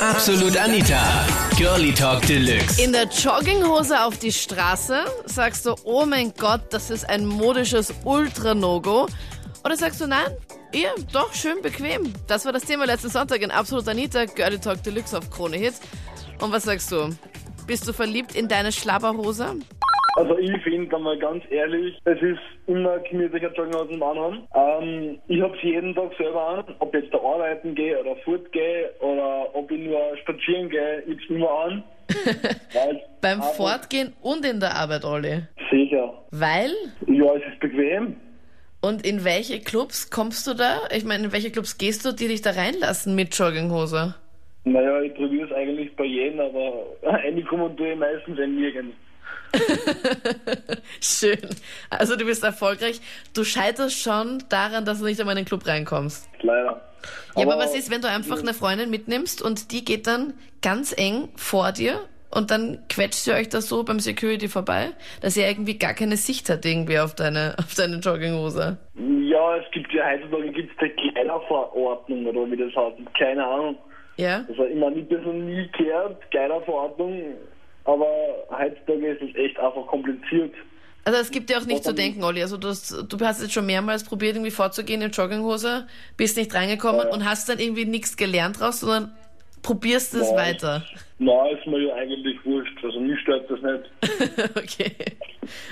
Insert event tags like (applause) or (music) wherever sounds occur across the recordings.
Absolut Anita. Girlie Talk Deluxe. In der Jogginghose auf die Straße sagst du, oh mein Gott, das ist ein modisches Ultra-No-Go. Oder sagst du, nein, ihr, doch, schön bequem. Das war das Thema letzten Sonntag in Absolut Anita, Girlie Talk Deluxe auf Krone Hits. Und was sagst du? Bist du verliebt in deine Schlabberhose? Also ich finde einmal ganz ehrlich, es ist immer gemütlicher Jogginghosen anhaben. Ähm, ich habe sie jeden Tag selber an, ob ich jetzt da arbeiten gehe oder fortgehe oder ob ich nur spazieren gehe, ich hab's immer an. (laughs) Beim Fortgehen und in der Arbeit, Olli. Sicher. Weil? Ja, es ist bequem. Und in welche Clubs kommst du da? Ich meine, in welche Clubs gehst du, die dich da reinlassen mit Jogginghose? Naja, ich probiere es eigentlich bei jedem, aber (laughs) reinkommen tue ich meistens eh nirgends. (laughs) Schön. Also du bist erfolgreich. Du scheiterst schon daran, dass du nicht einmal in den Club reinkommst. Leider. Ja, aber was ist, wenn du einfach eine Freundin mitnimmst und die geht dann ganz eng vor dir und dann quetscht ihr euch da so beim Security vorbei, dass ihr irgendwie gar keine Sicht hat irgendwie auf deine, auf deine Jogginghose? Ja, es gibt ja heutzutage gibt's die Kleiderverordnung oder wie das heißt. Keine Ahnung. Ja? Also ich meine, ich habe das noch nie gehört, Kleiderverordnung, aber heutzutage ist es echt einfach kompliziert. Also es gibt dir auch nicht zu denken, Olli. Also du hast, du hast jetzt schon mehrmals probiert, irgendwie vorzugehen in Jogginghose, bist nicht reingekommen und hast dann irgendwie nichts gelernt draus, sondern probierst es Ja. weiter. Na, ist mir ja eigentlich wurscht. Also mich stört das nicht. (laughs) okay.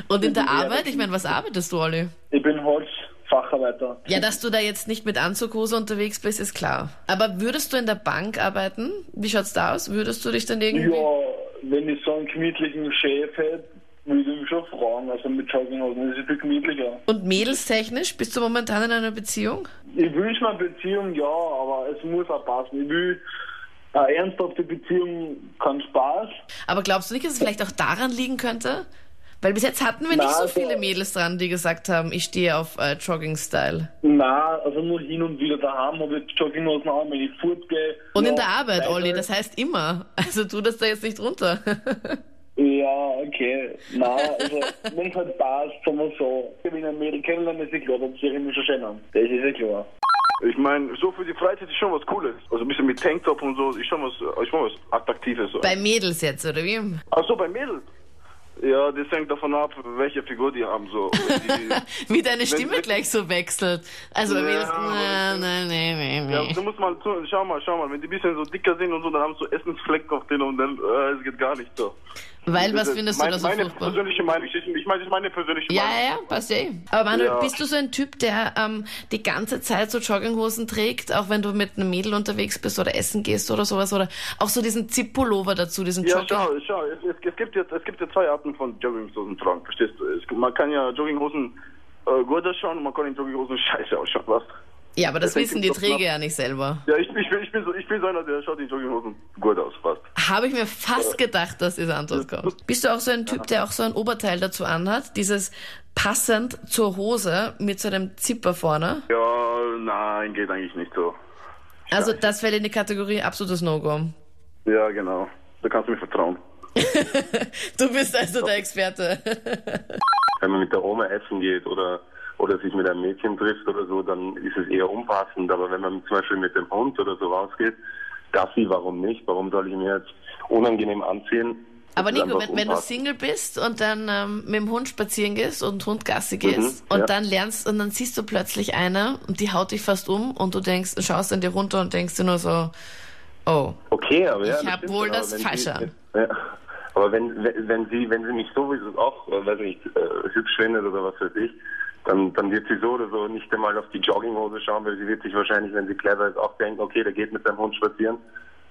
Und in der Ja, Arbeit, ich meine, was arbeitest du, Olli? Ich bin Holzfacharbeiter. Ja, dass du da jetzt nicht mit Anzughose unterwegs bist, ist klar. Aber würdest du in der Bank arbeiten? Wie schaut's da aus? Würdest du dich dann irgendwie... Ja, wenn ich so einen gemütlichen Chef hätte, würde ich mich schon fragen. Also mit Jogginghosen ist es viel gemütlicher. Und mädelstechnisch, bist du momentan in einer Beziehung? Ich wünsche mir eine Beziehung, ja, aber es muss auch passen. Ich will eine ernsthafte Beziehung, keinen Spaß. Aber glaubst du nicht, dass es vielleicht auch daran liegen könnte? Weil bis jetzt hatten wir Na, nicht so also- viele Mädels dran, die gesagt haben, ich stehe auf äh, Jogging-Style. Nein, also nur hin und wieder daheim habe ich Jogginghosen an, wenn ich fortgehe. Und in der Arbeit, weiter. Olli, das heißt immer. Also tu das da jetzt nicht runter. (laughs) Ja, okay. Nein, also wenn es halt passt, sagen wir so. Wenn ich ein Mädel kennenlerne, ist ja klar, dann ziehe ich mich schon schön an. Das ist ja klar. Ich meine, so für die Freizeit ist schon was Cooles. Also ein bisschen mit Tanktop und so, ist schon was, ist schon was Attraktives. So. Bei Mädels jetzt, oder wie? Ach so, bei Mädels? Ja, das hängt davon ab, welche Figur die haben. So. Die, (laughs) Wie deine Stimme wenn- gleich so wechselt. Also Ja, Mädels, aber nein, nein, nein, nein, ja, nein. du musst mal zu, schau mal, schau mal, wenn die ein bisschen so dicker sind und so, dann haben sie so Essensfleck auf denen und dann, äh, es geht gar nicht so. Weil, was Das findest meine, du da so Meine furchtbar? persönliche Meinung, ich, ich meine, das ist meine persönliche Ja, Meinung. ja, ja, passt ja eh. Aber Manuel, Ja. bist du so ein Typ, der ähm, die ganze Zeit so Jogginghosen trägt, auch wenn du mit einem Mädel unterwegs bist oder essen gehst oder sowas? Oder auch so diesen Zip-Pullover dazu, diesen Ja, Jogging... schau, schau, es, es, gibt ja, es gibt ja zwei Arten von Jogginghosen tragen, verstehst du? Es, man kann ja Jogginghosen äh, gut ausschauen und man kann in Jogginghosen (laughs) scheiße ausschauen, was? Ja, aber das Deswegen wissen die Träger ja nicht selber. Ja, ich, ich, bin, ich, bin so, ich bin so einer, der schaut in Jogginghosen gut aus, fast. Habe ich mir fast gedacht, dass diese Antwort kommt. Bist du auch so ein Typ, der auch so ein Oberteil dazu anhat? Dieses passend zur Hose mit so einem Zipper vorne? Ja, nein, geht eigentlich nicht so. Also das fällt in die Kategorie absolutes No-Go. Ja, genau. Da kannst du mir vertrauen. Du bist also der Experte. wenn man mit der Oma essen geht oder oder sich mit einem Mädchen trifft oder so, dann ist es eher unpassend. Aber wenn man zum Beispiel mit dem Hund oder so rausgeht, Gassi, warum nicht? Warum soll ich mir jetzt unangenehm anziehen? Aber Das Nico, wenn, wenn du. Single bist und dann ähm, mit dem Hund spazieren gehst und Hundgassi gehst Mhm, und ja. dann lernst und dann siehst du plötzlich eine und die haut dich fast um und du denkst, schaust an dir runter und denkst dir nur so, oh, Okay, aber ja. Ich hab stimmt, wohl das wenn Falsche an. Ja. Aber wenn, wenn, sie, wenn sie mich sowieso auch, äh, weiß nicht, äh, hübsch findet oder was weiß ich, dann, dann wird sie so oder so nicht einmal auf die Jogginghose schauen, weil sie wird sich wahrscheinlich, wenn sie clever ist, auch denken, okay, der geht mit seinem Hund spazieren,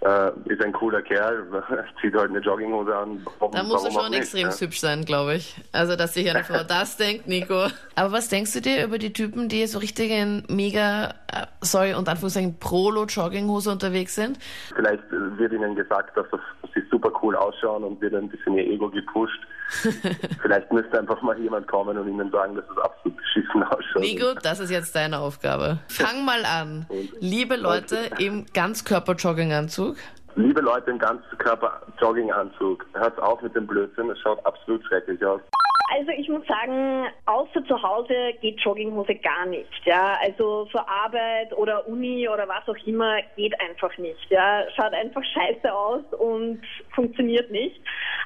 äh, ist ein cooler Kerl, (laughs) zieht halt eine Jogginghose an. Warum, da warum auch schon extrem ja? hübsch sein, glaube ich. Also, dass sich eine Frau (laughs) das denkt, Nico. Aber was denkst du dir über die Typen, die so richtig in mega, äh, sorry, und Anführungszeichen Prolo-Jogginghose unterwegs sind? Vielleicht wird ihnen gesagt, dass, das, dass sie super cool ausschauen und wird ein bisschen ihr Ego gepusht. (laughs) Vielleicht müsste einfach mal jemand kommen und ihnen sagen, dass es absolut beschissen ausschaut. Nico, das ist jetzt deine Aufgabe. Fang mal an. Liebe Leute im Ganzkörper-Jogginganzug. Liebe Leute im Ganzkörper-Jogginganzug, hört auf mit dem Blödsinn, es schaut absolut schrecklich aus. Also ich muss sagen, außer zu Hause geht Jogginghose gar nicht. Ja, also für Arbeit oder Uni oder was auch immer geht einfach nicht. Ja, schaut einfach scheiße aus und funktioniert nicht.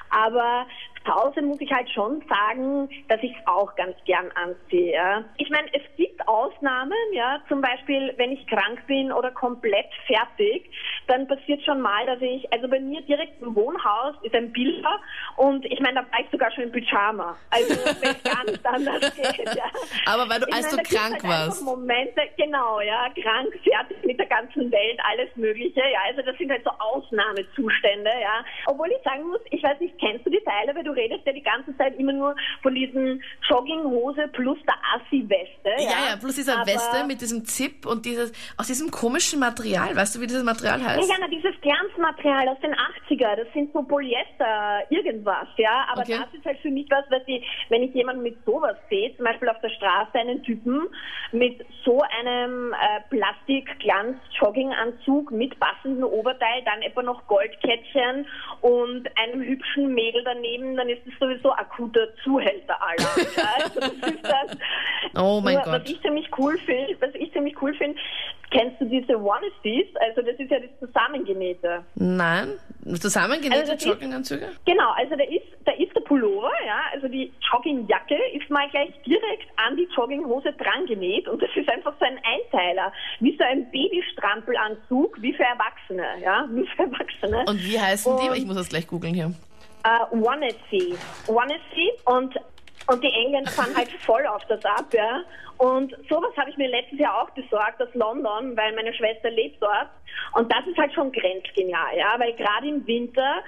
Aber zu Hause muss ich halt schon sagen, dass ich es auch ganz gern anziehe. Ja. Ich meine, es gibt Ausnahmen, ja, zum Beispiel, wenn ich krank bin oder komplett fertig, dann passiert schon mal, dass ich, also bei mir direkt im Wohnhaus ist ein Bilder und ich meine, da war ich sogar schon im Pyjama. Also wenn es gar nicht anders (laughs) geht. Ja. Aber weil du, Ich als meine, du krank halt warst. Momente, genau, ja, krank, fertig mit der ganzen Welt, alles Mögliche. Ja, also das sind halt so Ausnahmezustände, ja. Obwohl ich sagen muss, ich weiß nicht, kennst du die Teile, weil du redest ja die ganze Zeit immer nur von diesen Jogginghose plus der Assi-Weste. Ja, Ja, ja, plus dieser Aber- Weste mit diesem Zip und dieses, aus diesem komischen Material. Weißt du, wie dieses Material heißt? ja, na, dieses Glanzmaterial aus den 80er, das sind so Polyester, irgendwas, ja. Aber Okay. das ist halt für mich was, was ich, wenn ich jemanden mit sowas sehe, zum Beispiel auf der Straße einen Typen mit so einem äh, Plastik-Glanz-Jogginganzug mit passendem Oberteil, dann etwa noch Goldkettchen und einem hübschen Mädel daneben, dann ist das sowieso akuter Zuhälteralarm. ja. (laughs) Also das ist das, Oh mein nur, Gott. Was ich ziemlich cool finde, was ich ziemlich cool finde, kennst du diese Onesies? Also das ist ja das Zusammengenähte. Nein? Zusammengenähte Also das ist- Jogginganzüge? Genau, also da ist, da ist der Pullover, ja, also die Joggingjacke ist mal gleich direkt an die Jogginghose dran genäht und das ist einfach so ein Einteiler, wie so ein Babystrampelanzug, wie für Erwachsene, ja, wie für Erwachsene. Und wie heißen die? Und- Ich muss das gleich googeln hier. Äh, Onessie. Onessie und, und die Engländer fahren (laughs) halt voll auf das ab, ja. Und sowas habe ich mir letztes Jahr auch besorgt aus London, weil meine Schwester lebt dort. Und das ist halt schon grenzgenial, ja, weil gerade im Winter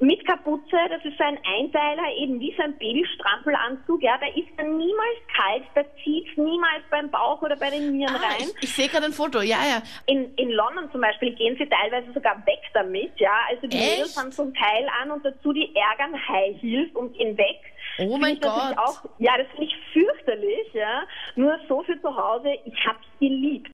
mit Kapuze, das ist so ein Einteiler, eben wie so ein Babystrampelanzug, ja, da ist dann niemals kalt, da zieht's niemals beim Bauch oder bei den Nieren Ah, rein. ich, ich sehe gerade ein Foto. Ja, ja. In, in London zum Beispiel gehen sie teilweise sogar weg damit, ja. Also die Echt? Mädels haben so ein Teil an und dazu die ärgern High Heels und gehen weg. Oh mein ich Gott. Auch, ja, das finde ich fürchterlich, ja. Nur so für zu Hause, ich hab's geliebt.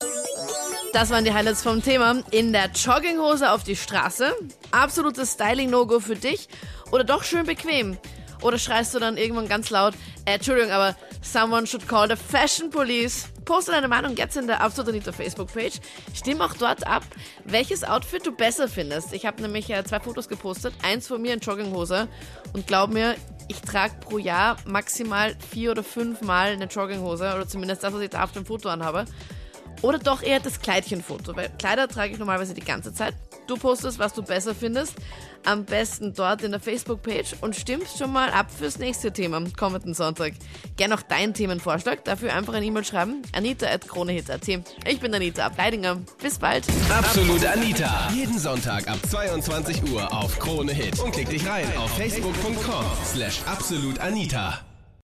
Das waren die Highlights vom Thema. In der Jogginghose auf die Straße. Absolutes Styling-No-Go für dich. Oder doch schön bequem. Oder schreist du dann irgendwann ganz laut, äh, Entschuldigung, aber someone should call the Fashion Police. Poste deine Meinung jetzt in der Absolut Anita Facebook-Page. Stimm auch dort ab, welches Outfit du besser findest. Ich habe nämlich äh, zwei Fotos gepostet. Eins von mir in Jogginghose. Und glaub mir, ich trage pro Jahr maximal vier oder fünf Mal eine Jogginghose. Oder zumindest das, was ich da auf dem Foto anhabe. Oder doch eher das Kleidchenfoto, weil Kleider trage ich normalerweise die ganze Zeit. Du postest, was du besser findest. Am besten dort in der Facebook-Page und stimmst schon mal ab fürs nächste Thema am kommenden Sonntag. Gern auch deinen Themenvorschlag. Dafür einfach eine E-Mail schreiben. anita.kronehit.at. Ich bin Anita Ableidinger. Bis bald. Absolut Anita. Jeden Sonntag ab 22 Uhr auf Krone Hit. Und klick dich rein auf facebook.com slash absolutanita.